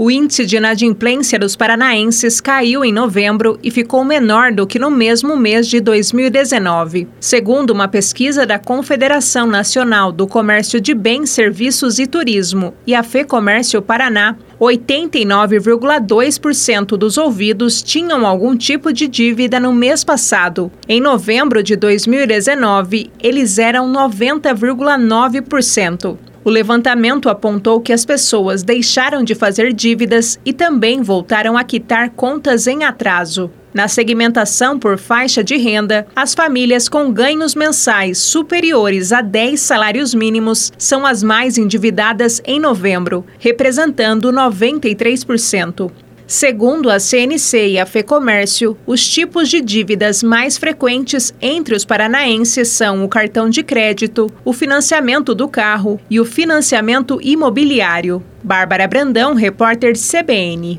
O índice de inadimplência dos paranaenses caiu em novembro e ficou menor do que no mesmo mês de 2019. Segundo uma pesquisa da Confederação Nacional do Comércio de Bens, Serviços e Turismo e a FEComércio Paraná, 89,2% dos ouvidos tinham algum tipo de dívida no mês passado. Em novembro de 2019, eles eram 90,9%. O levantamento apontou que as pessoas deixaram de fazer dívidas e também voltaram a quitar contas em atraso. Na segmentação por faixa de renda, as famílias com ganhos mensais superiores a 10 salários mínimos são as mais endividadas em novembro, representando 93%. Segundo a CNC e a FEComércio, os tipos de dívidas mais frequentes entre os paranaenses são o cartão de crédito, o financiamento do carro e o financiamento imobiliário. Bárbara Brandão, repórter CBN.